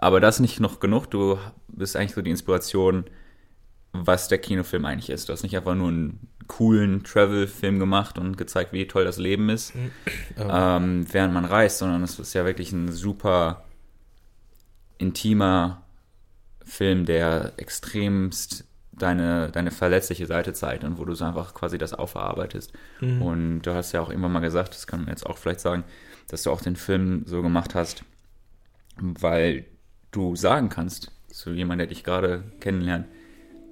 aber das nicht noch genug. Du bist eigentlich so die Inspiration, was der Kinofilm eigentlich ist. Du hast nicht einfach nur einen coolen Travel-Film gemacht und gezeigt, wie toll das Leben ist, ähm, während man reist, sondern es ist ja wirklich ein super intimer Film, der extremst deine, deine verletzliche Seite zeigt und wo du so einfach quasi das aufverarbeitest. Und du hast ja auch immer mal gesagt, das kann man jetzt auch vielleicht sagen, dass du auch den Film so gemacht hast, weil du sagen kannst zu jemandem, der dich gerade kennenlernt,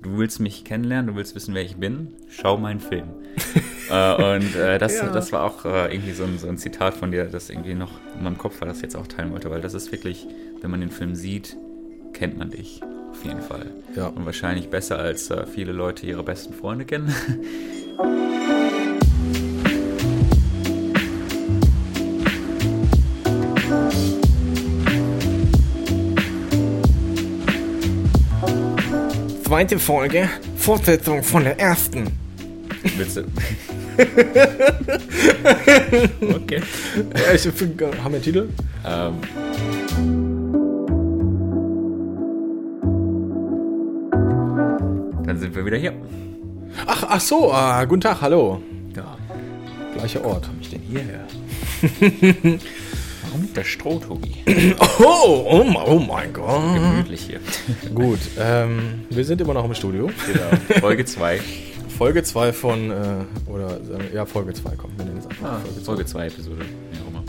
du willst mich kennenlernen, du willst wissen, wer ich bin, schau meinen Film. äh, und äh, das, Ja. das war auch äh, irgendwie so ein, so ein Zitat von dir, das irgendwie noch in meinem Kopf war, das ich jetzt auch teilen wollte, weil das ist wirklich, wenn man den Film sieht, kennt man dich. Auf jeden Fall. Ja. Und wahrscheinlich besser als äh, viele Leute ihre besten Freunde kennen. Zweite Folge, Fortsetzung von der ersten. Willst du? okay. Ja, ich, haben wir einen Titel? Ähm, dann sind wir wieder hier. Ach, ach so, ah, guten Tag, hallo. Ja. Gleicher Ort. ich denn hierher? Liegt der Stroh, Tobi? Oh, oh, mein- oh mein Gott. Gemütlich hier. Gut, ähm, wir sind immer noch im Studio. Genau. Folge 2. Folge 2 von, äh, oder, äh, ja, Folge 2, komm, wir nennen es einfach Ah, Folge 2. Folge 2 Episode. Immer.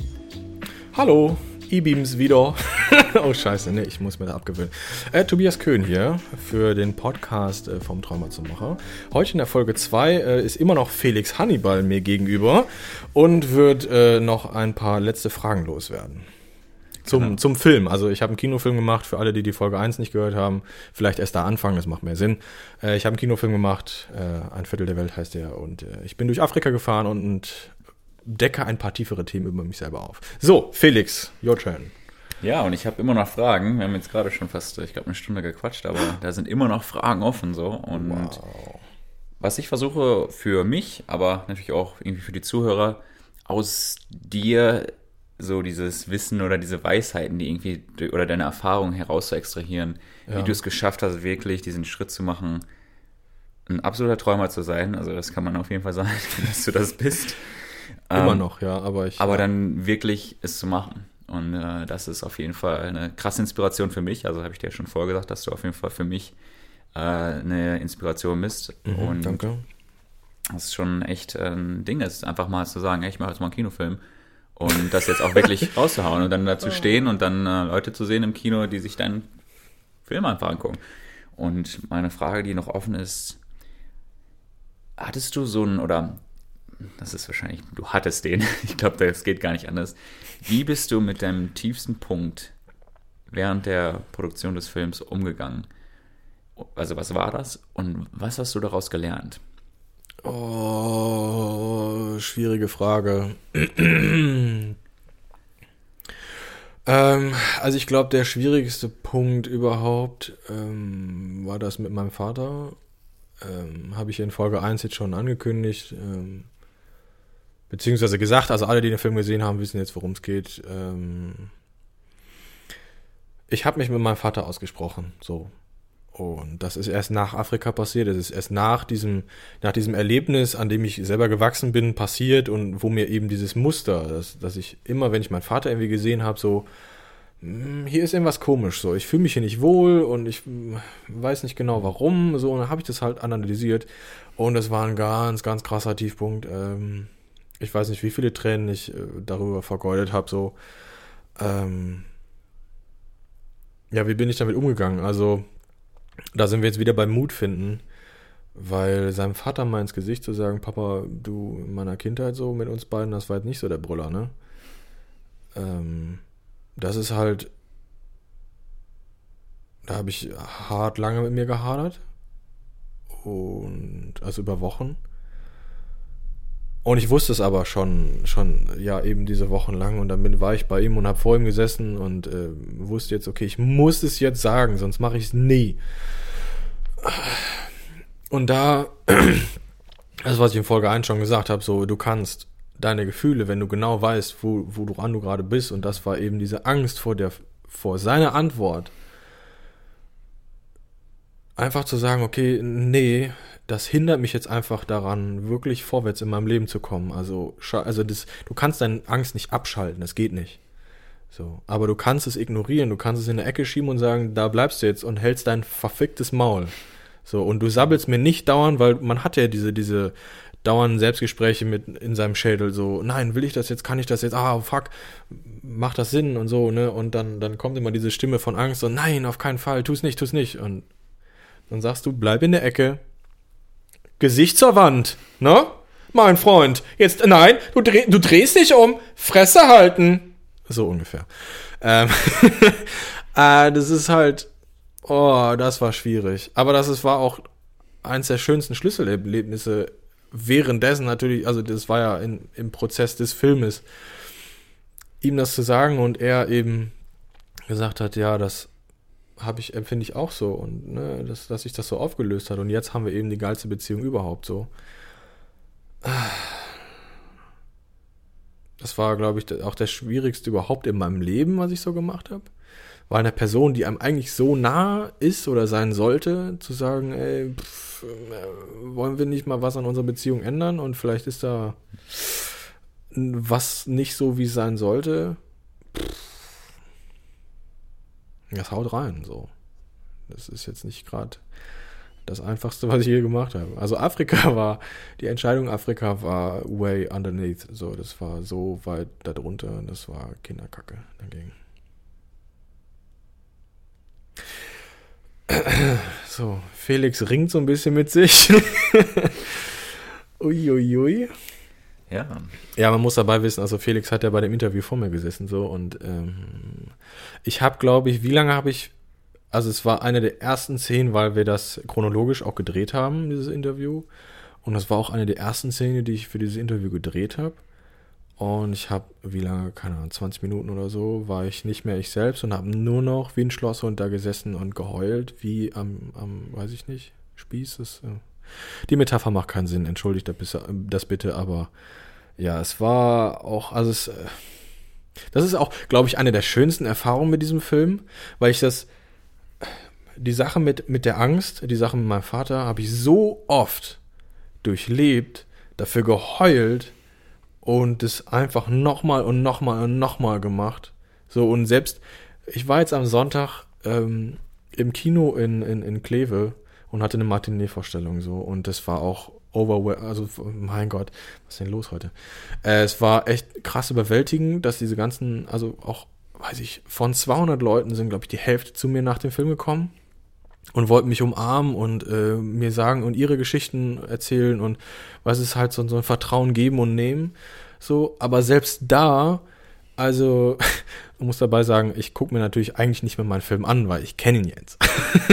Hallo, E-Beams wieder. oh, scheiße, nee, ich muss mir da abgewöhnen. Äh, Tobias Köhn hier für den Podcast äh, vom Träumer zum Macher. Heute in der Folge 2 äh, ist immer noch Felix Hannibal mir gegenüber und wird äh, noch ein paar letzte Fragen loswerden. Zum, Genau. zum Film. Also ich habe einen Kinofilm gemacht, für alle, die die Folge 1 nicht gehört haben. Vielleicht erst da anfangen, das macht mehr Sinn. Äh, ich habe einen Kinofilm gemacht, äh, Ein Viertel der Welt heißt der. Und ich bin durch Afrika gefahren und, und decke ein paar tiefere Themen über mich selber auf. So, Felix, your turn. Ja, und ich habe immer noch Fragen. Wir haben jetzt gerade schon fast, ich glaube, eine Stunde gequatscht, aber da sind immer noch Fragen offen so. Und was ich versuche für mich, aber natürlich auch irgendwie für die Zuhörer, aus dir so dieses Wissen oder diese Weisheiten, die irgendwie oder deine Erfahrungen heraus zu extrahieren, Ja. wie du es geschafft hast, wirklich diesen Schritt zu machen, ein absoluter Träumer zu sein. Also das kann man auf jeden Fall sagen, dass du das bist. Immer Ähm, noch, ja, aber ich. aber ja. dann wirklich es zu machen. Und äh, das ist auf jeden Fall eine krasse Inspiration für mich. Also habe ich dir ja schon vorher gesagt, dass du auf jeden Fall für mich äh, eine Inspiration bist. Mhm, und danke. das ist schon echt äh, ein Ding, ist einfach mal zu sagen, ey, ich mache jetzt mal einen Kinofilm. Und das jetzt auch wirklich rauszuhauen und dann dazu stehen und dann äh, Leute zu sehen im Kino, die sich deinen Film einfach angucken. Und meine Frage, die noch offen ist, hattest du so einen, oder das ist wahrscheinlich, du hattest den, ich glaube, das geht gar nicht anders. Wie bist du mit deinem tiefsten Punkt während der Produktion des Films umgegangen? Also was war das und was hast du daraus gelernt? Oh, schwierige Frage. ähm, also ich glaube, der schwierigste Punkt überhaupt ähm, war das mit meinem Vater. Ähm, Habe ich in Folge 1 jetzt schon angekündigt. Ähm, beziehungsweise gesagt, also alle, die den Film gesehen haben, wissen jetzt, worum es geht. Ähm, ich habe mich mit meinem Vater ausgesprochen, so. Und das ist erst nach Afrika passiert. Das ist erst nach diesem, nach diesem Erlebnis, an dem ich selber gewachsen bin, passiert und wo mir eben dieses Muster, dass, dass ich immer, wenn ich meinen Vater irgendwie gesehen habe, so, "Hm, hier ist irgendwas komisch, so, ich fühle mich hier nicht wohl und ich hm, weiß nicht genau warum, so, und dann habe ich das halt analysiert und es war ein ganz, ganz krasser Tiefpunkt. Ähm, ich weiß nicht, wie viele Tränen ich äh, darüber vergeudet habe, so, ähm, ja, wie bin ich damit umgegangen? Also, da sind wir jetzt wieder beim Mut finden, weil seinem Vater mal ins Gesicht zu sagen, Papa, du in meiner Kindheit so mit uns beiden, das war jetzt nicht so der Brüller, ne? Ähm, das ist halt, da habe ich hart lange mit mir gehadert und also über Wochen. Und ich wusste es aber schon, schon, ja, eben diese Wochen lang. Und dann bin, war ich bei ihm und habe vor ihm gesessen und äh, wusste jetzt, okay, ich muss es jetzt sagen, sonst mache ich es nie. Und da, das, was ich in Folge 1 schon gesagt habe, so, du kannst deine Gefühle, wenn du genau weißt, wo, wo du du gerade bist, und das war eben diese Angst vor der, vor seiner Antwort einfach zu sagen, okay, nee, das hindert mich jetzt einfach daran, wirklich vorwärts in meinem Leben zu kommen. Also, also das, du kannst deine Angst nicht abschalten, das geht nicht. So, aber du kannst es ignorieren, du kannst es in der Ecke schieben und sagen, da bleibst du jetzt und hältst dein verficktes Maul. So, und du sabbelst mir nicht dauernd, weil man hat ja diese, diese dauernden Selbstgespräche mit in seinem Schädel, so, nein, will ich das jetzt, kann ich das jetzt, ah, fuck, macht das Sinn und so, ne? Und dann, dann kommt immer diese Stimme von Angst und nein, auf keinen Fall, tu's nicht, tu's nicht. Und dann sagst du, bleib in der Ecke, Gesicht zur Wand, ne? Mein Freund, jetzt, nein, du, dreh, du drehst dich um, Fresse halten. So ungefähr. Ähm, äh, das ist halt, oh, das war schwierig. Aber das ist, war auch eins der schönsten Schlüsselerlebnisse währenddessen natürlich, also das war ja in, im Prozess des Filmes, ihm das zu sagen und er eben gesagt hat, ja, das habe ich, empfinde ich auch so und ne, dass, dass sich das so aufgelöst hat und jetzt haben wir eben die geilste Beziehung überhaupt so. Das war, glaube ich, auch das Schwierigste überhaupt in meinem Leben, was ich so gemacht habe. Weil eine Person, die einem eigentlich so nah ist oder sein sollte, zu sagen, ey, pff, äh, wollen wir nicht mal was an unserer Beziehung ändern und vielleicht ist da was nicht so, wie es sein sollte. Pff, das haut rein, so. Das ist jetzt nicht gerade das Einfachste, was ich je gemacht habe. Also Afrika war, die Entscheidung Afrika war way underneath. So, das war so weit darunter das war Kinderkacke dagegen. So, Felix ringt so ein bisschen mit sich. Uiuiui. ui, ui. Ja. Ja, man muss dabei wissen, also Felix hat ja bei dem Interview vor mir gesessen so und ähm, ich habe, glaube ich, wie lange habe ich, also es war eine der ersten Szenen, weil wir das chronologisch auch gedreht haben, dieses Interview. Und das war auch eine der ersten Szenen, die ich für dieses Interview gedreht habe. Und ich habe, wie lange, keine Ahnung, 20 Minuten oder so, war ich nicht mehr ich selbst und habe nur noch wie ein Schlosshund da gesessen und geheult, wie am, am weiß ich nicht, Spieß. Das, die Metapher macht keinen Sinn, entschuldigt das bitte, aber ja, es war auch, also es, äh, das ist auch, glaube ich, eine der schönsten Erfahrungen mit diesem Film, weil ich das, die Sache mit, mit der Angst, die Sache mit meinem Vater, habe ich so oft durchlebt, dafür geheult und es einfach nochmal und nochmal und nochmal gemacht. So, und selbst, ich war jetzt am Sonntag ähm, im Kino in, in, in Kleve und hatte eine Matinee-Vorstellung so und das war auch over, also mein Gott, was ist denn los heute? Äh, es war echt krass überwältigend, dass diese ganzen, also auch, weiß ich, von 200 Leuten sind, glaube ich, die Hälfte zu mir nach dem Film gekommen und wollten mich umarmen und äh, mir sagen und ihre Geschichten erzählen und was ist halt so, so ein Vertrauen geben und nehmen. So, aber selbst da also, muss dabei sagen, ich gucke mir natürlich eigentlich nicht mehr meinen Film an, weil ich kenne ihn jetzt.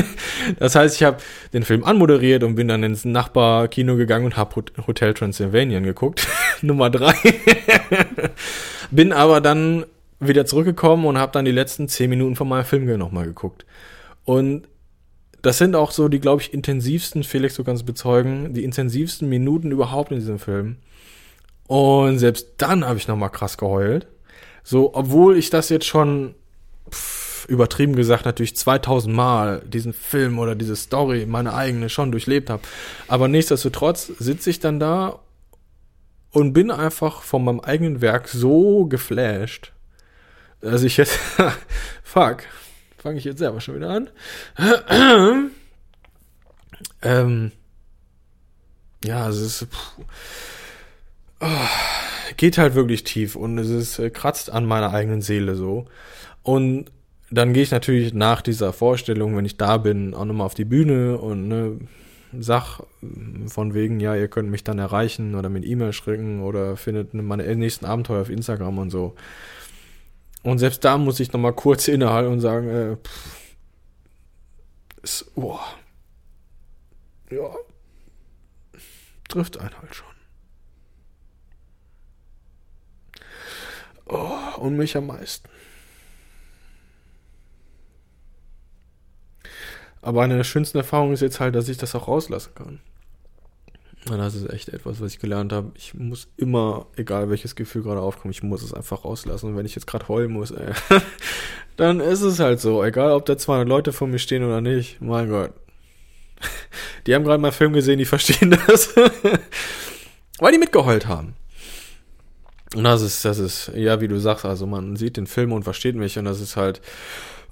das heißt, ich habe den Film anmoderiert und bin dann ins Nachbarkino gegangen und habe Hotel Transylvania geguckt, Nummer drei. bin aber dann wieder zurückgekommen und habe dann die letzten zehn Minuten von meinem Film nochmal geguckt. Und das sind auch so die, glaube ich, intensivsten, Felix, du kannst bezeugen, die intensivsten Minuten überhaupt in diesem Film. Und selbst dann habe ich nochmal krass geheult. So, obwohl ich das jetzt schon pff, übertrieben gesagt natürlich 2000 Mal diesen Film oder diese Story, meine eigene, schon durchlebt habe. Aber nichtsdestotrotz sitze ich dann da und bin einfach von meinem eigenen Werk so geflasht, dass ich jetzt, fuck, fange ich jetzt selber schon wieder an. ähm, ja, es ist, pff, oh, geht halt wirklich tief und es ist, äh, kratzt an meiner eigenen Seele so. Und dann gehe ich natürlich nach dieser Vorstellung, wenn ich da bin, auch nochmal auf die Bühne und ne, sag von wegen, ja, ihr könnt mich dann erreichen oder mit E-Mail schrecken oder findet meine nächsten Abenteuer auf Instagram und so. Und selbst da muss ich nochmal kurz innehalten und sagen, äh, pff, ist, oh, ja, trifft einen halt schon. Oh, und mich am meisten. Aber eine der schönsten Erfahrungen ist jetzt halt, dass ich das auch rauslassen kann. Und das ist echt etwas, was ich gelernt habe. Ich muss immer, egal welches Gefühl gerade aufkommt, ich muss es einfach rauslassen. Und wenn ich jetzt gerade heulen muss, ey, dann ist es halt so. Egal, ob da 200 Leute vor mir stehen oder nicht. Mein Gott. Die haben gerade mal Film gesehen, die verstehen das. Weil die mitgeheult haben. Und das ist, das ist, ja, wie du sagst, also man sieht den Film und versteht mich und das ist halt,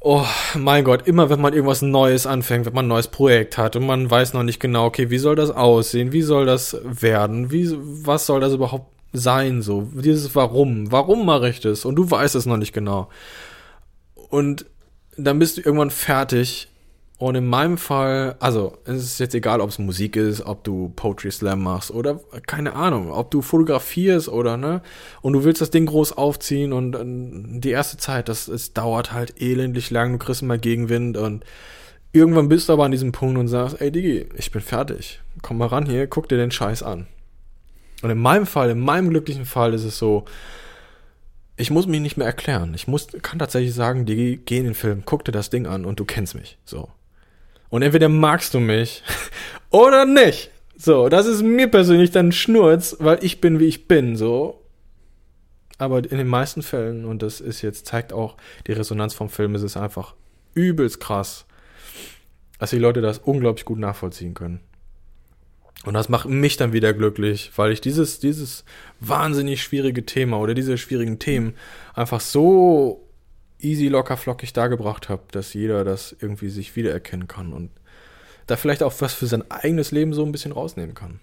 oh mein Gott, immer wenn man irgendwas Neues anfängt, wenn man ein neues Projekt hat und man weiß noch nicht genau, okay, wie soll das aussehen, wie soll das werden, wie, was soll das überhaupt sein, so, dieses Warum, warum mache ich das und du weißt es noch nicht genau. Und dann bist du irgendwann fertig und in meinem Fall, also es ist jetzt egal, ob es Musik ist, ob du Poetry Slam machst oder keine Ahnung, ob du fotografierst oder ne, und du willst das Ding groß aufziehen und, und die erste Zeit, das es dauert halt elendlich lang, du kriegst mal Gegenwind und irgendwann bist du aber an diesem Punkt und sagst, ey Digi, ich bin fertig, komm mal ran hier, guck dir den Scheiß an. Und in meinem Fall, in meinem glücklichen Fall ist es so, ich muss mich nicht mehr erklären. Ich muss, kann tatsächlich sagen, Digi, geh in den Film, guck dir das Ding an und du kennst mich. So. Und entweder magst du mich oder nicht. So, das ist mir persönlich dann Schnurz, weil ich bin, wie ich bin, so. Aber in den meisten Fällen, und das ist jetzt, zeigt auch die Resonanz vom Film, ist es einfach übelst krass, dass die Leute das unglaublich gut nachvollziehen können. Und das macht mich dann wieder glücklich, weil ich dieses, dieses wahnsinnig schwierige Thema oder diese schwierigen Themen einfach so easy, locker, flockig dargebracht habe, dass jeder das irgendwie sich wiedererkennen kann und da vielleicht auch was für sein eigenes Leben so ein bisschen rausnehmen kann.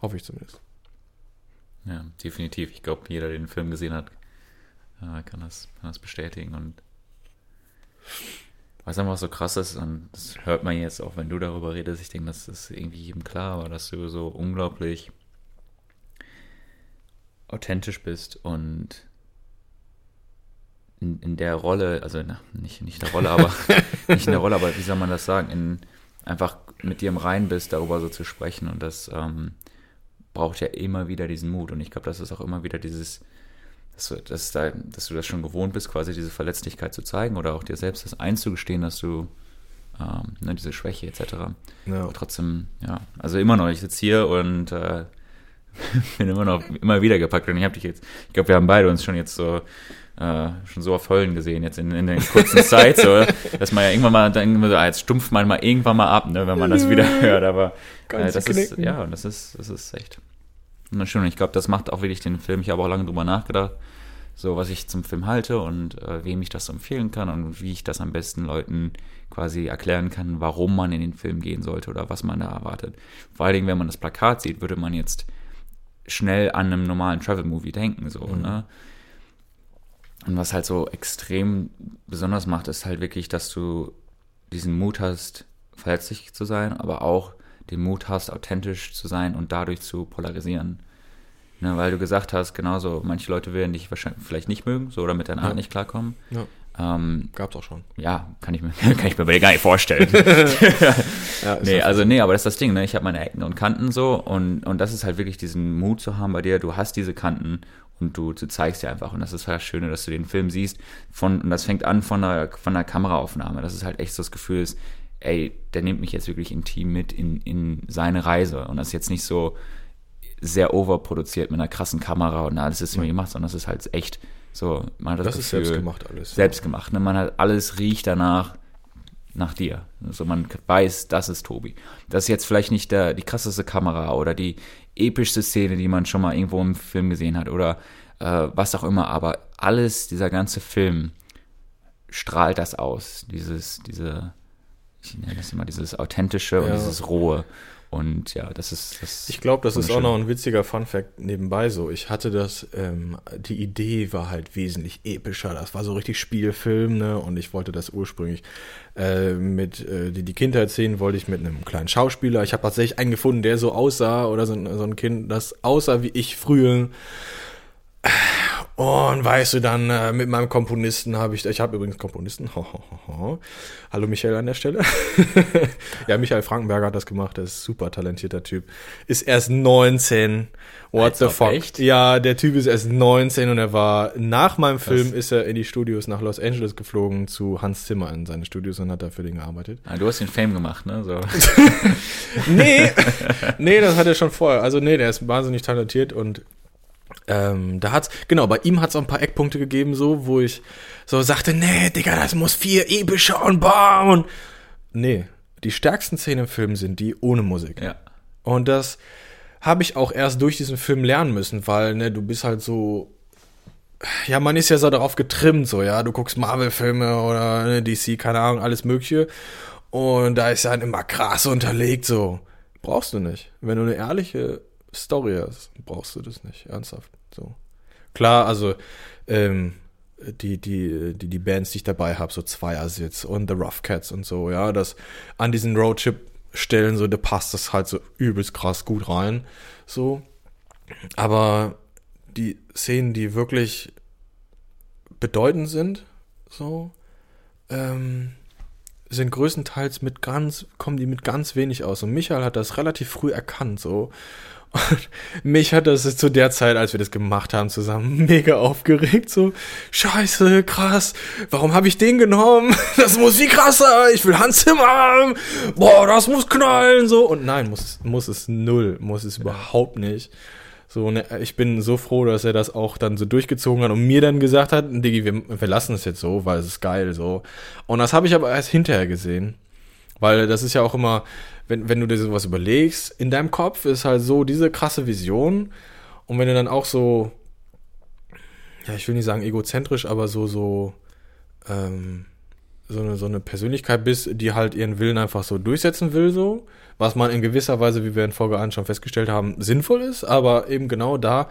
Hoffe ich zumindest. Ja, definitiv. Ich glaube, jeder, der den Film gesehen hat, äh, kann das, kann das bestätigen. Und was einfach so krass ist, und das hört man jetzt auch, wenn du darüber redest, ich denke, das ist irgendwie jedem klar, aber dass du so unglaublich authentisch bist und in, in der Rolle, also na, nicht, nicht in der Rolle, aber nicht in der Rolle, aber wie soll man das sagen, in, einfach mit dir im Rein bist, darüber so zu sprechen und das ähm, braucht ja immer wieder diesen Mut und ich glaube, das ist auch immer wieder dieses, dass du, dass, da, dass du das schon gewohnt bist, quasi diese Verletzlichkeit zu zeigen oder auch dir selbst das einzugestehen, dass du ähm, ne, diese Schwäche etc. Ja. Aber trotzdem, ja, also immer noch, ich sitze hier und äh, bin immer noch immer wieder gepackt und ich habe dich jetzt, ich glaube, wir haben beide uns schon jetzt so äh, schon so auf Höllen gesehen jetzt in, in der kurzen Zeit, so, dass man ja irgendwann mal dann so, ah, jetzt stumpft man mal irgendwann mal ab, ne, wenn man das wieder hört, aber äh, das ist, ja, und das ist, das ist echt schön. Ich glaube, das macht auch wirklich den Film. Ich habe auch lange drüber nachgedacht, so was ich zum Film halte und äh, wem ich das empfehlen kann und wie ich das am besten Leuten quasi erklären kann, warum man in den Film gehen sollte oder was man da erwartet. Vor allen Dingen, wenn man das Plakat sieht, würde man jetzt schnell an einem normalen Travel-Movie denken, so, mhm. ne? Und was halt so extrem besonders macht, ist halt wirklich, dass du diesen Mut hast, verletzlich zu sein, aber auch den Mut hast, authentisch zu sein und dadurch zu polarisieren. Ne, weil du gesagt hast, genauso, manche Leute werden dich wahrscheinlich vielleicht nicht mögen, so oder mit deiner Art nicht klarkommen. Ja. Ähm, Gab's auch schon. Ja, kann ich mir, kann ich mir gar nicht vorstellen. ja, nee, also nee, aber das ist das Ding, ne? Ich habe meine Ecken und Kanten so und, und das ist halt wirklich diesen Mut zu haben bei dir, du hast diese Kanten und du, du zeigst dir einfach. Und das ist halt das Schöne, dass du den Film siehst. Von, und das fängt an von einer, von einer Kameraaufnahme. Das ist halt echt so das Gefühl ist, ey, der nimmt mich jetzt wirklich intim mit in, in seine Reise. Und das ist jetzt nicht so sehr overproduziert mit einer krassen Kamera und alles ist irgendwie gemacht, sondern das ist halt echt so. Man hat das, das Gefühl, ist selbst gemacht alles. Selbst gemacht. Ne? Man hat alles riecht danach nach dir. Also man weiß, das ist Tobi. Das ist jetzt vielleicht nicht der, die krasseste Kamera oder die epischste Szene, die man schon mal irgendwo im Film gesehen hat oder äh, was auch immer, aber alles, dieser ganze Film strahlt das aus. Dieses, diese, ich nenne das immer dieses authentische ja. und dieses rohe. Und ja, das ist das. Ich glaube, das ist auch noch ein witziger Fun-Fact nebenbei so. Ich hatte das, ähm, die Idee war halt wesentlich epischer. Das war so richtig Spielfilm, ne? Und ich wollte das ursprünglich äh, mit äh, die, die Kindheitsszenen wollte ich mit einem kleinen Schauspieler. Ich habe tatsächlich einen gefunden, der so aussah, oder so, so ein Kind, das aussah wie ich früher. Und weißt du, dann äh, mit meinem Komponisten habe ich, ich habe übrigens Komponisten, ho, ho, ho. hallo Michael an der Stelle. ja, Michael Frankenberger hat das gemacht, der ist super talentierter Typ. Ist erst 19, what Als the fuck. Echt? Ja, der Typ ist erst 19 und er war, nach meinem Film ist er in die Studios nach Los Angeles geflogen zu Hans Zimmer in seine Studios und hat da für den gearbeitet. Ah, du hast den Fame gemacht, ne? So. nee, nee, das hat er schon vorher. Also nee, der ist wahnsinnig talentiert und Ähm, da hat's, genau, bei ihm hat's auch ein paar Eckpunkte gegeben, so, wo ich so sagte, nee, Digga, das muss viel epischer und bam und nee, die stärksten Szenen im Film sind die ohne Musik. Ja. Und das habe ich auch erst durch diesen Film lernen müssen, weil, ne, du bist halt so, ja, man ist ja so darauf getrimmt, so, ja, du guckst Marvel-Filme oder ne, DC, keine Ahnung, alles Mögliche. Und da ist dann immer krass unterlegt, so. Brauchst du nicht. Wenn du eine ehrliche Story hast, brauchst du das nicht, ernsthaft. So. Klar, also, ähm, die, die, die, die Bands, die ich dabei habe, so Zweiersitz und The Rough Cats und so, ja, das an diesen Roadtrip-Stellen, so, da passt das halt so übelst krass gut rein. So. Aber die Szenen, die wirklich bedeutend sind, so, ähm, sind größtenteils mit ganz, kommen die mit ganz wenig aus. Und Michael hat das relativ früh erkannt, so. Und mich hat das zu der Zeit, als wir das gemacht haben, zusammen mega aufgeregt. So, scheiße, krass, warum habe ich den genommen? Das muss viel krasser, ich will Hans Zimmer haben. Boah, das muss knallen, so. Und nein, muss, muss es null, muss es überhaupt nicht. So, ne, ich bin so froh, dass er das auch dann so durchgezogen hat und mir dann gesagt hat, Diggi, wir, wir lassen es jetzt so, weil es ist geil, so. Und das habe ich aber erst hinterher gesehen. Weil das ist ja auch immer, wenn, wenn du dir sowas überlegst, in deinem Kopf ist halt so diese krasse Vision. Und wenn du dann auch so, ja, ich will nicht sagen egozentrisch, aber so, so, ähm, so eine, so eine Persönlichkeit bist, die halt ihren Willen einfach so durchsetzen will, so. Was man in gewisser Weise, wie wir in Folge 1 schon festgestellt haben, sinnvoll ist, aber eben genau da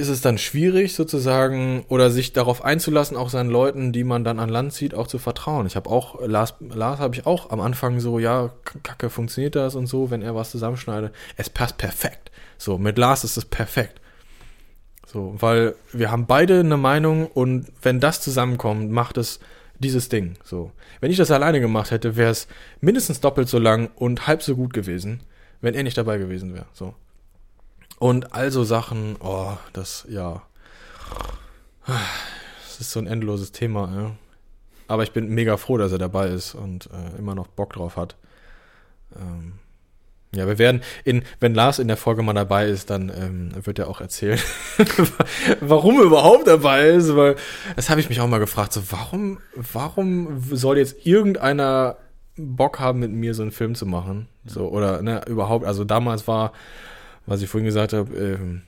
ist es dann schwierig sozusagen oder sich darauf einzulassen, auch seinen Leuten, die man dann an Land zieht, auch zu vertrauen. Ich habe auch, Lars, Lars habe ich auch am Anfang so, ja, kacke, funktioniert das und so, wenn er was zusammenschneidet. Es passt perfekt. So, mit Lars ist es perfekt. So, weil wir haben beide eine Meinung und wenn das zusammenkommt, macht es dieses Ding. So. Wenn ich das alleine gemacht hätte, wäre es mindestens doppelt so lang und halb so gut gewesen, wenn er nicht dabei gewesen wäre. So. Und also Sachen, oh, das, ja. Das ist so ein endloses Thema, ja. Aber ich bin mega froh, dass er dabei ist und äh, immer noch Bock drauf hat. Ähm, ja, wir werden in, wenn Lars in der Folge mal dabei ist, dann ähm, wird er auch erzählen, warum er überhaupt dabei ist, weil das habe ich mich auch mal gefragt, so warum, warum soll jetzt irgendeiner Bock haben, mit mir so einen Film zu machen? So, oder ne, überhaupt, also damals war was ich vorhin gesagt habe, ähm,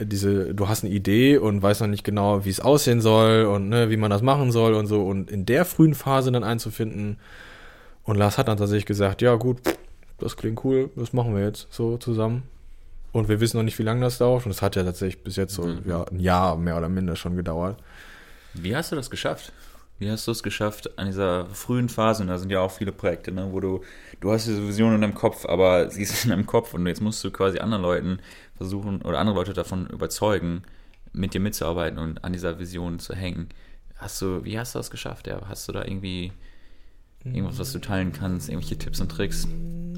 diese, du hast eine Idee und weißt noch nicht genau, wie es aussehen soll und ne, wie man das machen soll und so. Und in der frühen Phase dann einzufinden. Und Lars hat dann tatsächlich gesagt, ja gut, das klingt cool, das machen wir jetzt so zusammen. Und wir wissen noch nicht, wie lange das dauert. Und es hat ja tatsächlich bis jetzt so mhm. ja, ein Jahr mehr oder minder schon gedauert. Wie hast du das geschafft? Wie hast du es geschafft an dieser frühen Phase? Und da sind ja auch viele Projekte, ne, wo du, du hast diese Vision in deinem Kopf, aber sie ist in deinem Kopf und jetzt musst du quasi anderen Leuten versuchen oder andere Leute davon überzeugen, mit dir mitzuarbeiten und an dieser Vision zu hängen. Hast du, wie hast du das geschafft? Ja? Hast du da irgendwie irgendwas, was du teilen kannst, irgendwelche Tipps und Tricks?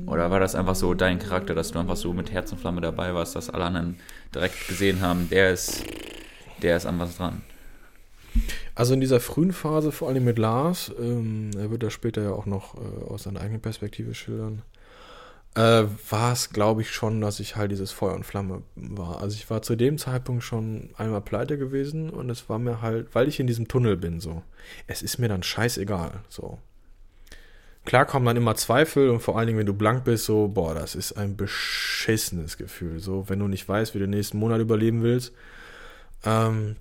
Oder war das einfach so dein Charakter, dass du einfach so mit Herz und Flamme dabei warst, dass alle anderen direkt gesehen haben, der ist, der ist an was dran? Also in dieser frühen Phase, vor allem mit Lars, ähm, er wird das später ja auch noch äh, aus seiner eigenen Perspektive schildern, äh, war es, glaube ich, schon, dass ich halt dieses Feuer und Flamme war. Also ich war zu dem Zeitpunkt schon einmal pleite gewesen und es war mir halt, weil ich in diesem Tunnel bin, so, es ist mir dann scheißegal, so. Klar kommen dann immer Zweifel und vor allen Dingen, wenn du blank bist, so, boah, das ist ein beschissenes Gefühl, so, wenn du nicht weißt, wie du den nächsten Monat überleben willst. Ähm,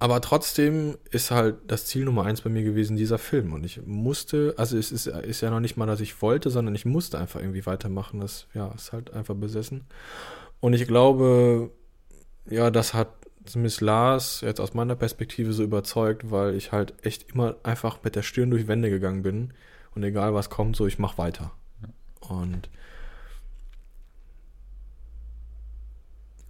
aber trotzdem ist halt das Ziel Nummer eins bei mir gewesen, dieser Film. Und ich musste, also es ist, ist ja noch nicht mal, dass ich wollte, sondern ich musste einfach irgendwie weitermachen. Das, ja, ist halt einfach besessen. Und ich glaube, ja, das hat Miss Lars jetzt aus meiner Perspektive so überzeugt, weil ich halt echt immer einfach mit der Stirn durch Wände gegangen bin. Und egal was kommt, so ich mach weiter. Und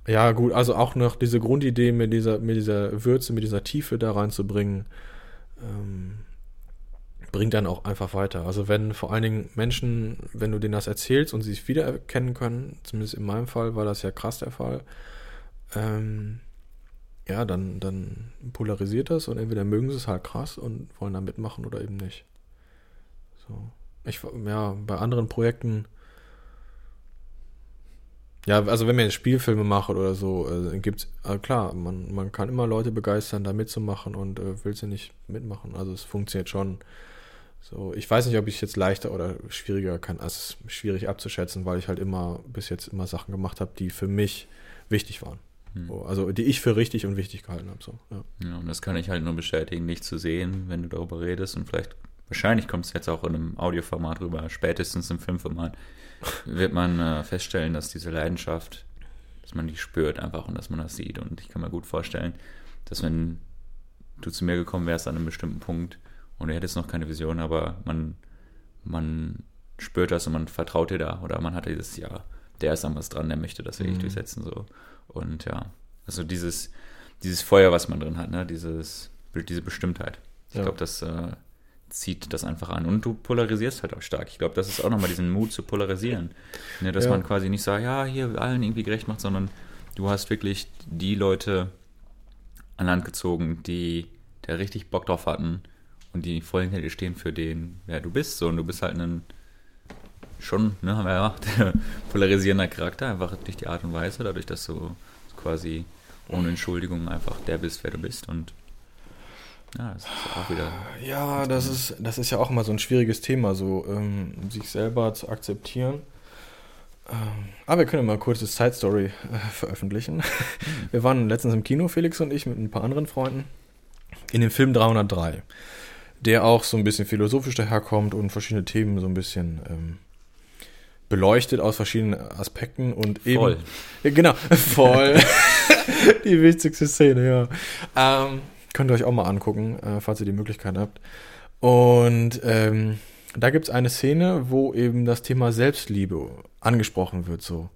Ja, gut, also auch noch diese Grundidee mit dieser, mit dieser Würze, mit dieser Tiefe da reinzubringen, ähm, bringt dann auch einfach weiter. Also wenn vor allen Dingen Menschen, wenn du denen das erzählst und sie es wiedererkennen können, zumindest in meinem Fall war das ja krass der Fall, ähm, ja, dann, dann polarisiert das und entweder mögen sie es halt krass und wollen da mitmachen oder eben nicht. So. Ich, ja, bei anderen Projekten Ja, also wenn man jetzt Spielfilme macht oder so, äh, gibt's, äh, klar, man, man kann immer Leute begeistern, da mitzumachen und äh, will sie nicht mitmachen. Also es funktioniert schon. So, ich weiß nicht, ob ich jetzt leichter oder schwieriger kann. Also es ist schwierig abzuschätzen, weil ich halt immer bis jetzt immer Sachen gemacht habe, die für mich wichtig waren. Hm. Also die ich für richtig und wichtig gehalten habe. So, ja. ja, und das kann ich halt nur bestätigen, nicht zu sehen, wenn du darüber redest und vielleicht, wahrscheinlich kommt es jetzt auch in einem Audioformat rüber, spätestens im Filmformat, wird man äh, feststellen, dass diese Leidenschaft, dass man die spürt einfach und dass man das sieht. Und ich kann mir gut vorstellen, dass wenn du zu mir gekommen wärst an einem bestimmten Punkt und du hättest noch keine Vision, aber man, man spürt das und man vertraut dir da oder man hat dieses, ja, der ist an was dran, der möchte das wirklich mhm. durchsetzen. So. Und ja, also dieses, dieses Feuer, was man drin hat, ne? dieses, diese Bestimmtheit. Ich ja. glaube, das äh, zieht das einfach an. Und du polarisierst halt auch stark. Ich glaube, das ist auch nochmal diesen Mut zu polarisieren. Ne? Dass ja. man quasi nicht sagt, ja, hier allen irgendwie gerecht macht, sondern du hast wirklich die Leute an Land gezogen, die da richtig Bock drauf hatten und die voll hinter dir stehen für den, wer du bist. So, und du bist halt ein schon, ne, haben wir ja gemacht, polarisierender Charakter, einfach durch die Art und Weise, dadurch, dass du quasi ohne Entschuldigung einfach der bist, wer du bist und ja, das ist auch wieder. Ja, das ist, das ist ja auch immer so ein schwieriges Thema, so ähm, sich selber zu akzeptieren. Ähm, aber wir können mal kurz das Side Story äh, veröffentlichen. Mhm. Wir waren letztens im Kino, Felix und ich, mit ein paar anderen Freunden, in dem Film 303, der auch so ein bisschen philosophisch daherkommt und verschiedene Themen so ein bisschen ähm, beleuchtet aus verschiedenen Aspekten und eben. Voll. Genau, voll. die wichtigste Szene, ja. Ähm, könnt ihr euch auch mal angucken, äh, falls ihr die Möglichkeit habt. Und ähm, da gibt es eine Szene, wo eben das Thema Selbstliebe angesprochen wird, so.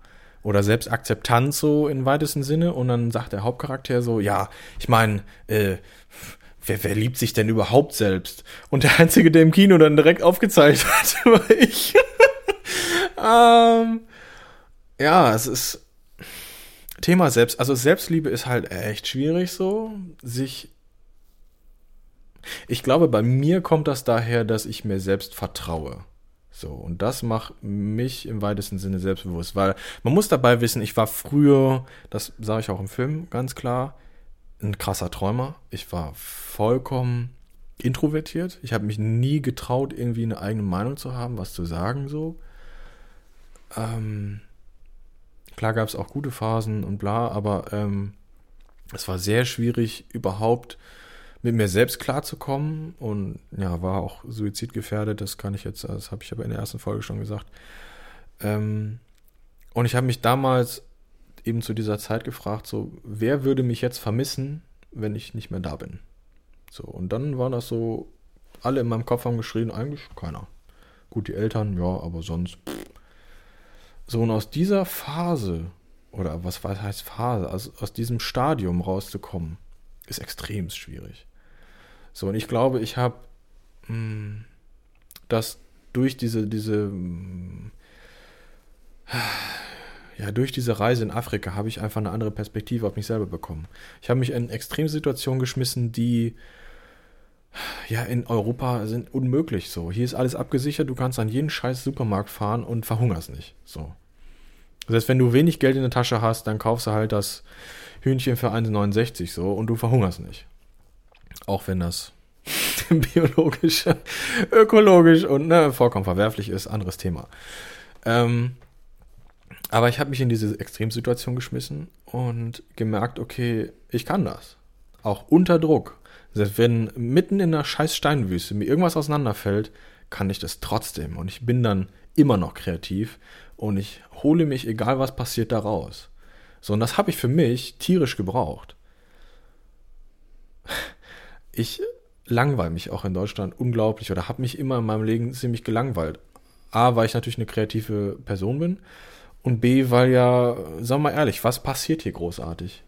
Oder Selbstakzeptanz so im weitesten Sinne. Und dann sagt der Hauptcharakter so, ja, ich meine, äh, wer, wer liebt sich denn überhaupt selbst? Und der Einzige, der im Kino dann direkt aufgezeigt hat, war ich. ähm, ja, es ist Thema Selbst, also Selbstliebe ist halt echt schwierig so, sich ich glaube, bei mir kommt das daher, dass ich mir selbst vertraue. So, und das macht mich im weitesten Sinne selbstbewusst, weil man muss dabei wissen, ich war früher, das sage ich auch im Film ganz klar, ein krasser Träumer. Ich war vollkommen introvertiert. Ich habe mich nie getraut, irgendwie eine eigene Meinung zu haben, was zu sagen so. Ähm, klar gab es auch gute Phasen und bla, aber ähm, es war sehr schwierig, überhaupt mit mir selbst klarzukommen und ja, war auch suizidgefährdet, das kann ich jetzt, das habe ich aber in der ersten Folge schon gesagt. Ähm, und ich habe mich damals eben zu dieser Zeit gefragt, so, wer würde mich jetzt vermissen, wenn ich nicht mehr da bin? So, und dann war das so, alle in meinem Kopf haben geschrien, eigentlich keiner. Gut, die Eltern, ja, aber sonst. Pff. So, und aus dieser Phase, oder was heißt Phase, also aus diesem Stadium rauszukommen, ist extrem schwierig. So, und ich glaube, ich habe hm, das durch diese, diese, hm, ja, durch diese Reise in Afrika habe ich einfach eine andere Perspektive auf mich selber bekommen. Ich habe mich in Extremsituationen geschmissen, die ja in Europa sind unmöglich so. Hier ist alles abgesichert, du kannst an jeden scheiß Supermarkt fahren und verhungerst nicht. So. Das heißt, wenn du wenig Geld in der Tasche hast, dann kaufst du halt das Hühnchen für 1,69 so und du verhungerst nicht. Auch wenn das biologisch, ökologisch und ne, vollkommen verwerflich ist, anderes Thema. Ähm, aber ich habe mich in diese Extremsituation geschmissen und gemerkt, okay, ich kann das. Auch unter Druck. Selbst wenn mitten in einer scheiß Steinwüste mir irgendwas auseinanderfällt, kann ich das trotzdem. Und ich bin dann immer noch kreativ und ich hole mich, egal was passiert, da raus. So, und das habe ich für mich tierisch gebraucht. Ich langweile mich auch in Deutschland unglaublich oder habe mich immer in meinem Leben ziemlich gelangweilt. A, weil ich natürlich eine kreative Person bin und B, weil ja, wir mal ehrlich, was passiert hier großartig?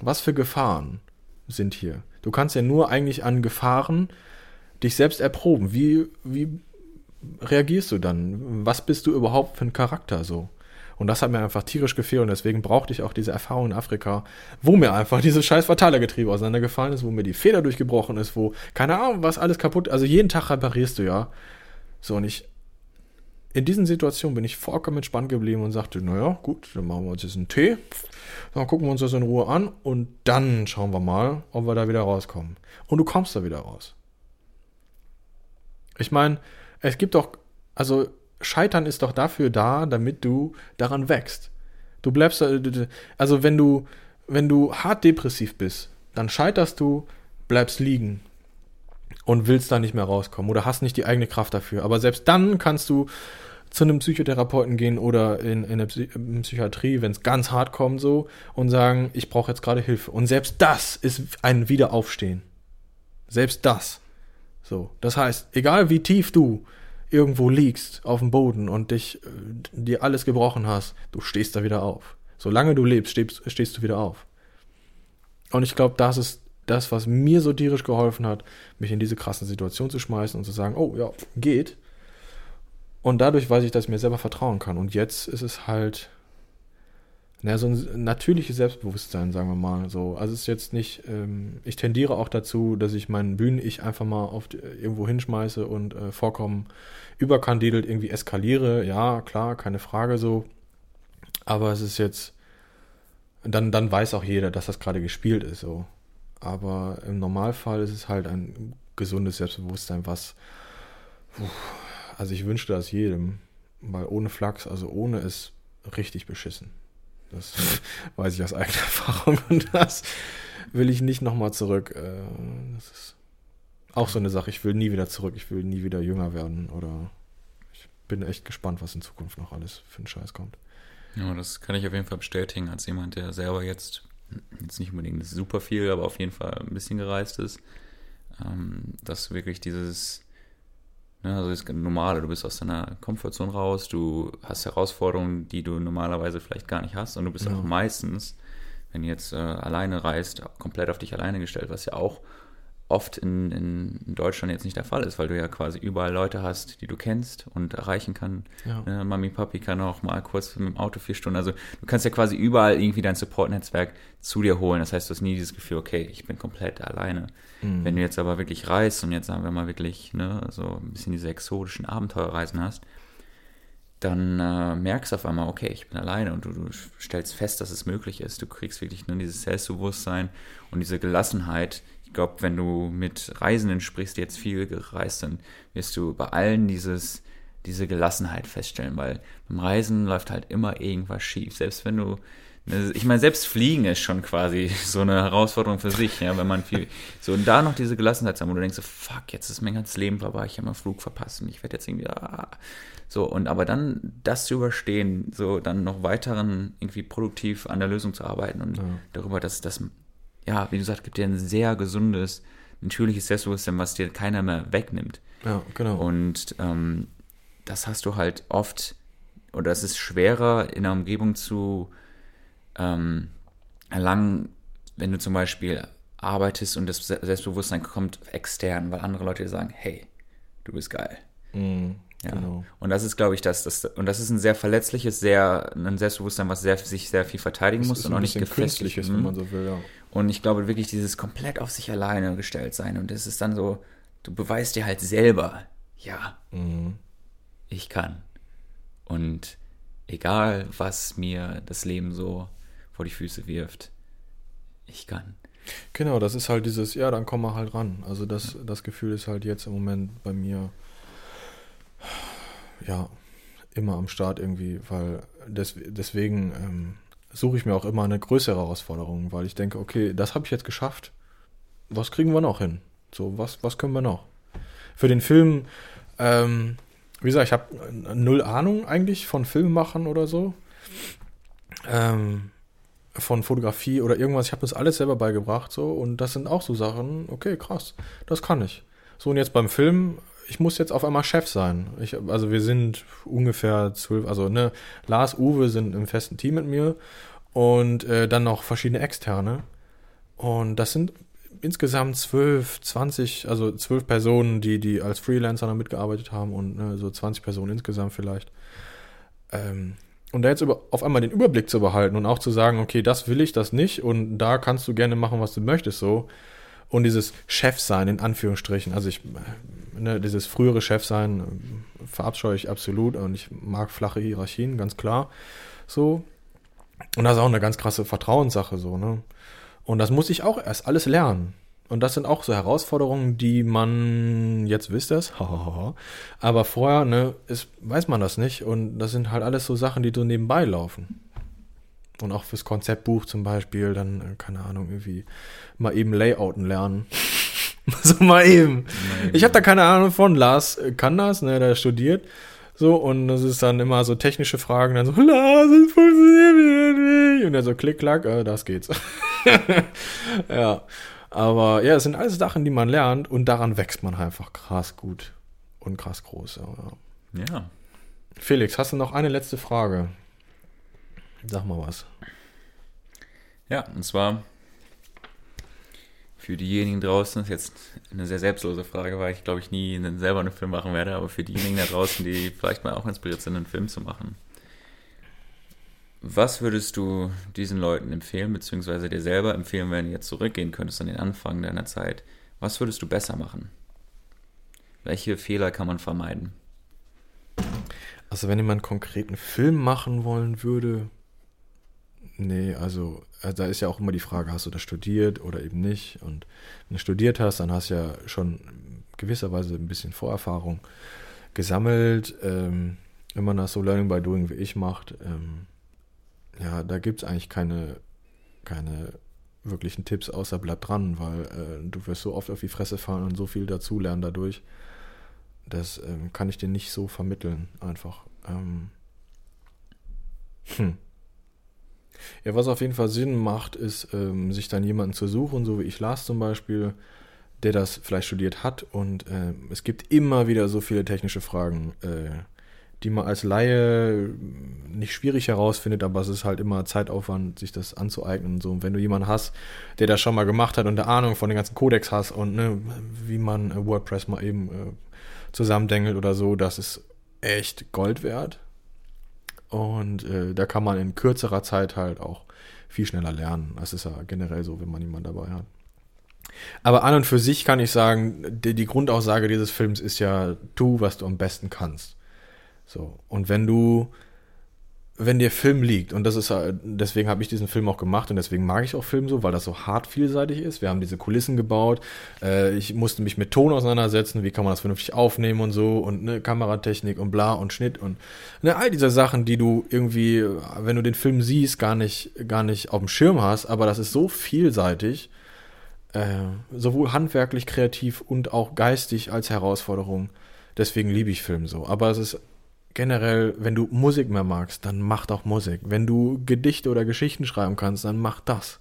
Was für Gefahren sind hier? Du kannst ja nur eigentlich an Gefahren dich selbst erproben. Wie, wie reagierst du dann? Was bist du überhaupt für ein Charakter so? Und das hat mir einfach tierisch gefehlt und deswegen brauchte ich auch diese Erfahrung in Afrika, wo mir einfach dieses scheiß Verteilergetriebe auseinandergefallen ist, wo mir die Feder durchgebrochen ist, wo, keine Ahnung, was alles kaputt, also jeden Tag reparierst du ja. So, und ich, in diesen Situationen bin ich vollkommen entspannt geblieben und sagte, naja, gut, dann machen wir uns jetzt einen Tee, dann gucken wir uns das in Ruhe an und dann schauen wir mal, ob wir da wieder rauskommen. Und du kommst da wieder raus. Ich meine, es gibt doch, also Scheitern ist doch dafür da, damit du daran wächst. Du bleibst, also wenn du, wenn du hart depressiv bist, dann scheiterst du, bleibst liegen und willst da nicht mehr rauskommen oder hast nicht die eigene Kraft dafür. Aber selbst dann kannst du zu einem Psychotherapeuten gehen oder in, in der Psychiatrie, wenn es ganz hart kommt, so und sagen, ich brauche jetzt gerade Hilfe. Und selbst das ist ein Wiederaufstehen. Selbst das. So. Das heißt, egal wie tief du irgendwo liegst auf dem Boden und dich äh, dir alles gebrochen hast, du stehst da wieder auf. Solange du lebst, stehst, stehst du wieder auf. Und ich glaube, das ist das, was mir so tierisch geholfen hat, mich in diese krassen Situation zu schmeißen und zu sagen, oh ja, geht. Und dadurch weiß ich, dass ich mir selber vertrauen kann. Und jetzt ist es halt, naja, so ein natürliches Selbstbewusstsein, sagen wir mal so. Also es ist jetzt nicht, ähm, ich tendiere auch dazu, dass ich meinen Bühnen-Ich einfach mal auf, irgendwo hinschmeiße und äh, vorkommen überkandidelt irgendwie eskaliere. Ja, klar, keine Frage so. Aber es ist jetzt, dann, dann weiß auch jeder, dass das gerade gespielt ist so. Aber im Normalfall ist es halt ein gesundes Selbstbewusstsein, was, also ich wünschte das jedem, weil ohne Flachs, also ohne ist richtig beschissen. Das weiß ich aus eigener Erfahrung und das will ich nicht nochmal zurück. Äh, das ist auch so eine Sache. Ich will nie wieder zurück. Ich will nie wieder jünger werden oder ich bin echt gespannt, was in Zukunft noch alles für einen Scheiß kommt. Ja, das kann ich auf jeden Fall bestätigen, als jemand, der selber jetzt, jetzt nicht unbedingt super viel, aber auf jeden Fall ein bisschen gereist ist, ähm, dass wirklich dieses also das Normale, du bist aus deiner Komfortzone raus, du hast Herausforderungen, die du normalerweise vielleicht gar nicht hast und du bist ja. auch meistens, wenn du jetzt äh, alleine reist, komplett auf dich alleine gestellt, was ja auch oft in, in, Deutschland jetzt nicht der Fall ist, weil du ja quasi überall Leute hast, die du kennst und erreichen kann. Ja. Ne, Mami, Papi kann auch mal kurz mit dem Auto vier Stunden. Also du kannst ja quasi überall irgendwie dein Support-Netzwerk zu dir holen. Das heißt, du hast nie dieses Gefühl, okay, ich bin komplett alleine. Mhm. Wenn du jetzt aber wirklich reist und jetzt sagen wir mal wirklich ne, so ein bisschen diese exotischen Abenteuerreisen hast, dann äh, merkst du auf einmal, okay, ich bin alleine und du, du, stellst fest, dass es möglich ist. Du kriegst wirklich nur dieses Selbstbewusstsein und diese Gelassenheit, glaube, wenn du mit Reisenden sprichst, die jetzt viel gereist sind, wirst du bei allen dieses, diese Gelassenheit feststellen, weil beim Reisen läuft halt immer irgendwas schief. Selbst wenn du, ne, ich meine, selbst Fliegen ist schon quasi so eine Herausforderung für sich, ja, wenn man viel, so und da noch diese Gelassenheit haben, wo du denkst so, fuck, jetzt ist mein ganzes Leben vorbei, ich habe meinen Flug verpasst und ich werde jetzt irgendwie, ah, so, und aber dann das zu überstehen, so dann noch weiteren irgendwie produktiv an der Lösung zu arbeiten und ja. darüber, dass das ja, wie du sagst, gibt dir ein sehr gesundes, natürliches Selbstbewusstsein, was dir keiner mehr wegnimmt. Ja, genau. Und ähm, das hast du halt oft, oder es ist schwerer in der Umgebung zu ähm, erlangen, wenn du zum Beispiel arbeitest und das Selbstbewusstsein kommt extern, weil andere Leute dir sagen, hey, du bist geil. Mhm. Ja. Genau. Und das ist, glaube ich, das, das, und das ist ein sehr verletzliches, sehr, ein Selbstbewusstsein, was sehr, sich sehr viel verteidigen das muss und auch nicht gefestigt ist, wenn man so will, ja. Und ich glaube wirklich, dieses komplett auf sich alleine gestellt sein. Und es ist dann so, du beweist dir halt selber, ja, mhm. ich kann. Und egal, was mir das Leben so vor die Füße wirft, ich kann. Genau, das ist halt dieses, ja, dann komm mal halt ran. Also das, das Gefühl ist halt jetzt im Moment bei mir ja, immer am Start irgendwie, weil des, deswegen ähm, suche ich mir auch immer eine größere Herausforderung, weil ich denke, okay, das habe ich jetzt geschafft. Was kriegen wir noch hin? So, was, was können wir noch? Für den Film, ähm, wie gesagt, ich habe null Ahnung eigentlich von Filmmachen oder so. Ähm, von Fotografie oder irgendwas. Ich habe das alles selber beigebracht so und das sind auch so Sachen, okay, krass, das kann ich. So und jetzt beim Film ich muss jetzt auf einmal Chef sein. Ich, also wir sind ungefähr zwölf, also ne, Lars, Uwe sind im festen Team mit mir und äh, dann noch verschiedene Externe. Und das sind insgesamt zwölf, zwanzig, also zwölf Personen, die, die als Freelancer mitgearbeitet haben und ne, so 20 Personen insgesamt vielleicht. Ähm, und da jetzt über, auf einmal den Überblick zu behalten und auch zu sagen, okay, das will ich, das nicht und da kannst du gerne machen, was du möchtest, so. Und dieses Chefsein in Anführungsstrichen, also ich ne, dieses frühere Chefsein verabscheue ich absolut und ich mag flache Hierarchien, ganz klar. So. Und das ist auch eine ganz krasse Vertrauenssache, so, ne? Und das muss ich auch erst alles lernen. Und das sind auch so Herausforderungen, die man, jetzt wisst das, aber vorher, ne, ist, weiß man das nicht. Und das sind halt alles so Sachen, die so nebenbei laufen. Und auch fürs Konzeptbuch zum Beispiel, dann, äh, keine Ahnung, irgendwie mal eben Layouten lernen. so mal eben. Ich habe da keine Ahnung von. Lars kann das, ne, der studiert. So, und das ist dann immer so technische Fragen, dann so, Lars, es funktioniert nicht. Und er so, klick, klack, äh, das geht's. ja. Aber ja, es sind alles Sachen, die man lernt und daran wächst man einfach krass gut und krass groß. Ja. ja. Felix, hast du noch eine letzte Frage? Sag mal was. Ja, und zwar für diejenigen draußen, das ist jetzt eine sehr selbstlose Frage, weil ich glaube ich nie selber einen Film machen werde, aber für diejenigen da draußen, die vielleicht mal auch inspiriert sind, einen Film zu machen. Was würdest du diesen Leuten empfehlen, beziehungsweise dir selber empfehlen, wenn du jetzt zurückgehen könntest an den Anfang deiner Zeit? Was würdest du besser machen? Welche Fehler kann man vermeiden? Also wenn jemand einen konkreten Film machen wollen würde, nee, also, also da ist ja auch immer die Frage, hast du das studiert oder eben nicht? Und wenn du studiert hast, dann hast du ja schon gewisserweise ein bisschen Vorerfahrung gesammelt. Ähm, wenn man das so Learning by Doing wie ich macht, ähm, ja, da gibt es eigentlich keine, keine wirklichen Tipps, außer bleib dran, weil äh, du wirst so oft auf die Fresse fallen und so viel dazulernen dadurch. Das ähm, kann ich dir nicht so vermitteln, einfach. Ähm, hm. Ja, was auf jeden Fall Sinn macht, ist, ähm, sich dann jemanden zu suchen, so wie ich Lars zum Beispiel, der das vielleicht studiert hat. Und äh, es gibt immer wieder so viele technische Fragen, äh, die man als Laie nicht schwierig herausfindet, aber es ist halt immer Zeitaufwand, sich das anzueignen und so. Und wenn du jemanden hast, der das schon mal gemacht hat und eine Ahnung von den ganzen Codex hast und ne, wie man äh, WordPress mal eben äh, zusammendengelt oder so, das ist echt Gold wert. Und äh, da kann man in kürzerer Zeit halt auch viel schneller lernen. Das ist ja generell so, wenn man jemanden dabei hat. Aber an und für sich kann ich sagen, die, die Grundaussage dieses Films ist ja, tu, was du am besten kannst. So. Und wenn du, wenn dir Film liegt, und das ist, deswegen habe ich diesen Film auch gemacht und deswegen mag ich auch Film so, weil das so hart vielseitig ist. Wir haben diese Kulissen gebaut. Äh, ich musste mich mit Ton auseinandersetzen, wie kann man das vernünftig aufnehmen und so und ne, Kameratechnik und bla und Schnitt und ne, all diese Sachen, die du irgendwie, wenn du den Film siehst, gar nicht, gar nicht auf dem Schirm hast, aber das ist so vielseitig, äh, sowohl handwerklich, kreativ und auch geistig als Herausforderung. Deswegen liebe ich Film so. Aber es ist generell, wenn du Musik mehr magst, dann mach doch Musik. Wenn du Gedichte oder Geschichten schreiben kannst, dann mach das.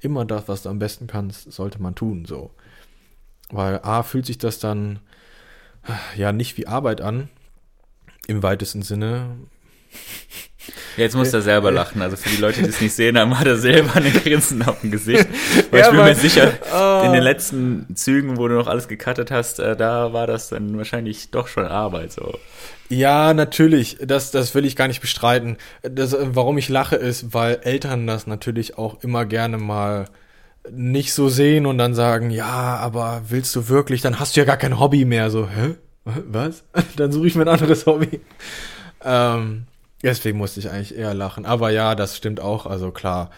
Immer das, was du am besten kannst, sollte man tun, so. Weil A fühlt sich das dann ja nicht wie Arbeit an, im weitesten Sinne. Ja, jetzt muss er selber lachen. Also für die Leute, die es nicht sehen haben, hat er selber eine Grinsen auf dem Gesicht. Weil ja, ich bin mir sicher, oh. in den letzten Zügen, wo du noch alles gecuttet hast, äh, da war das dann wahrscheinlich doch schon Arbeit. So. Ja, natürlich. Das, das will ich gar nicht bestreiten. Das, warum ich lache, ist, weil Eltern das natürlich auch immer gerne mal nicht so sehen und dann sagen, ja, aber willst du wirklich, dann hast du ja gar kein Hobby mehr. So, hä? Was? Dann suche ich mir ein anderes Hobby. Ähm, deswegen musste ich eigentlich eher lachen. Aber ja, das stimmt auch. Also klar,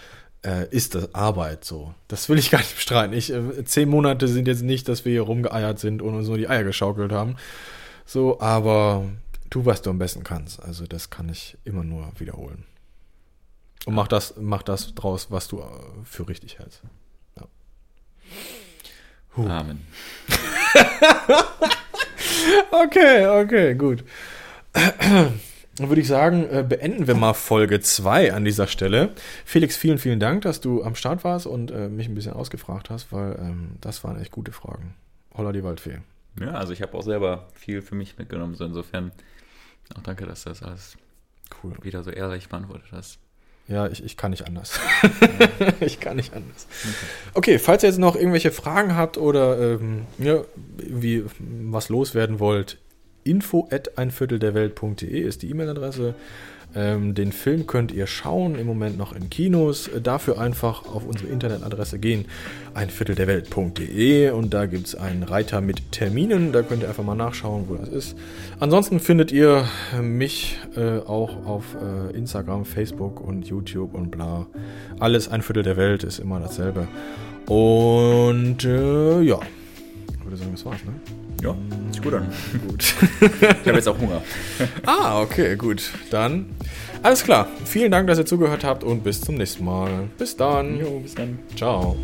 äh, ist das Arbeit so. Das will ich gar nicht bestreiten. Ich, äh, zehn Monate sind jetzt nicht, dass wir hier rumgeeiert sind und uns nur die Eier geschaukelt haben. So, aber tu, was du am besten kannst. Also das kann ich immer nur wiederholen. Und mach das, mach das draus, was du äh, für richtig hältst. Ja. Huh. Amen. okay, okay, gut. Dann würde ich sagen, äh, beenden wir mal Folge 2 an dieser Stelle. Felix, vielen, vielen Dank, dass du am Start warst und äh, mich ein bisschen ausgefragt hast, weil ähm, das waren echt gute Fragen. Holla die Waldfee. Ja, also ich habe auch selber viel für mich mitgenommen. So insofern auch danke, dass du das alles cool. wieder so ehrlich beantwortet hast. Ja, ich, ich kann nicht anders. ich kann nicht anders. Okay, falls ihr jetzt noch irgendwelche Fragen habt oder ähm, ja, irgendwie was loswerden wollt, info at einviertelderwelt.de ist die E-Mail-Adresse. Ähm, den Film könnt ihr schauen, im Moment noch in Kinos. Dafür einfach auf unsere Internetadresse gehen, einviertelderwelt.de und da gibt es einen Reiter mit Terminen. Da könnt ihr einfach mal nachschauen, wo das ist. Ansonsten findet ihr mich äh, auch auf äh, Instagram, Facebook und YouTube und bla. Alles ein Viertel der Welt ist immer dasselbe. Und äh, ja, ich würde sagen, das war's, ne? Ja, sieht gut an. Gut. Ich habe jetzt auch Hunger. ah, okay, gut. Dann alles klar. Vielen Dank, dass ihr zugehört habt und bis zum nächsten Mal. Bis dann. Jo, bis dann. Ciao.